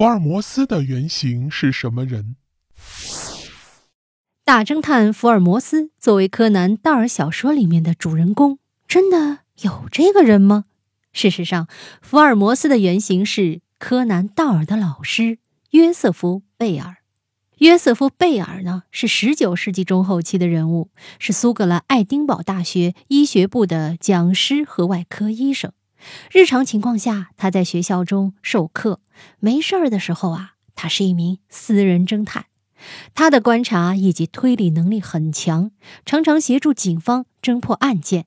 福尔摩斯的原型是什么人？大侦探福尔摩斯作为柯南·道尔小说里面的主人公，真的有这个人吗？事实上，福尔摩斯的原型是柯南·道尔的老师约瑟夫·贝尔。约瑟夫·贝尔呢，是19世纪中后期的人物，是苏格兰爱丁堡大学医学部的讲师和外科医生。日常情况下，他在学校中授课；没事儿的时候啊，他是一名私人侦探。他的观察以及推理能力很强，常常协助警方侦破案件。《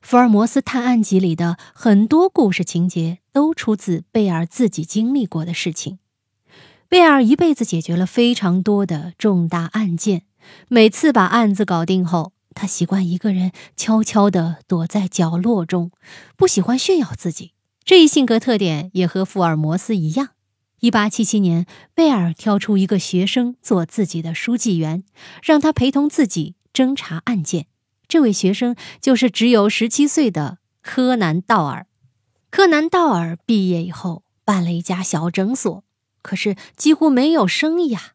福尔摩斯探案集》里的很多故事情节都出自贝尔自己经历过的事情。贝尔一辈子解决了非常多的重大案件，每次把案子搞定后，他习惯一个人悄悄地躲在角落中，不喜欢炫耀自己。这一性格特点也和福尔摩斯一样。一八七七年，贝尔挑出一个学生做自己的书记员，让他陪同自己侦查案件。这位学生就是只有十七岁的柯南·道尔。柯南·道尔毕业以后办了一家小诊所。可是几乎没有生意啊，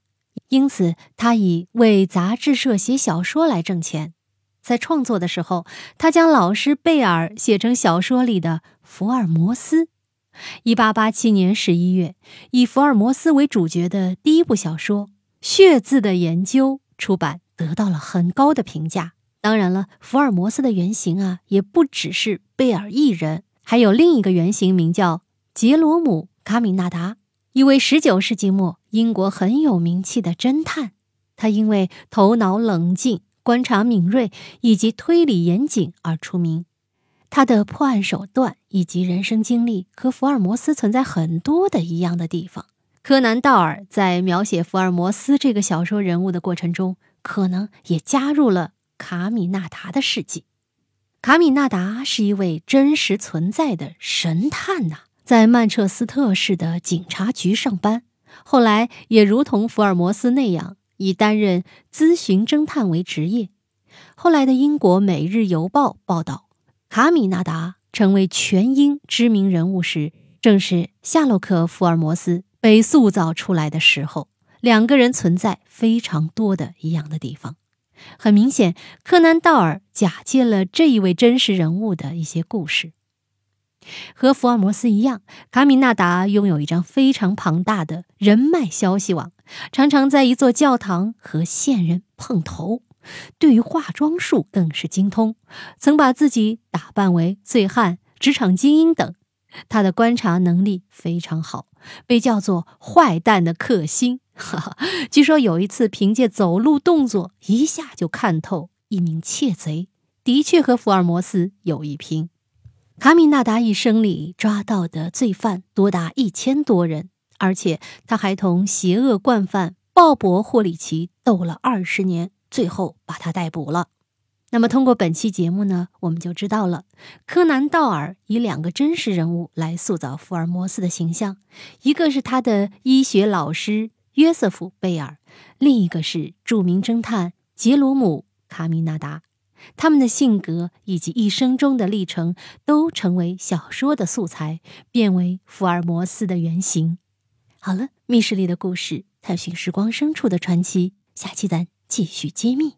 因此他以为杂志社写小说来挣钱。在创作的时候，他将老师贝尔写成小说里的福尔摩斯。一八八七年十一月，以福尔摩斯为主角的第一部小说《血字的研究》出版，得到了很高的评价。当然了，福尔摩斯的原型啊，也不只是贝尔一人，还有另一个原型，名叫杰罗姆·卡米纳达。一位十九世纪末英国很有名气的侦探，他因为头脑冷静、观察敏锐以及推理严谨而出名。他的破案手段以及人生经历和福尔摩斯存在很多的一样的地方。柯南·道尔在描写福尔摩斯这个小说人物的过程中，可能也加入了卡米纳达的事迹。卡米纳达是一位真实存在的神探呐。在曼彻斯特市的警察局上班，后来也如同福尔摩斯那样，以担任咨询侦探为职业。后来的英国《每日邮报》报道，卡米纳达成为全英知名人物时，正是夏洛克·福尔摩斯被塑造出来的时候。两个人存在非常多的一样的地方。很明显，柯南·道尔假借了这一位真实人物的一些故事。和福尔摩斯一样，卡米纳达拥有一张非常庞大的人脉消息网，常常在一座教堂和线人碰头。对于化妆术更是精通，曾把自己打扮为醉汉、职场精英等。他的观察能力非常好，被叫做“坏蛋的克星”。哈哈，据说有一次凭借走路动作一下就看透一名窃贼，的确和福尔摩斯有一拼。卡米纳达一生里抓到的罪犯多达一千多人，而且他还同邪恶惯犯鲍勃·霍里奇斗了二十年，最后把他逮捕了。那么，通过本期节目呢，我们就知道了柯南·道尔以两个真实人物来塑造福尔摩斯的形象，一个是他的医学老师约瑟夫·贝尔，另一个是著名侦探杰罗姆·卡米纳达。他们的性格以及一生中的历程都成为小说的素材，变为福尔摩斯的原型。好了，密室里的故事，探寻时光深处的传奇，下期咱继续揭秘。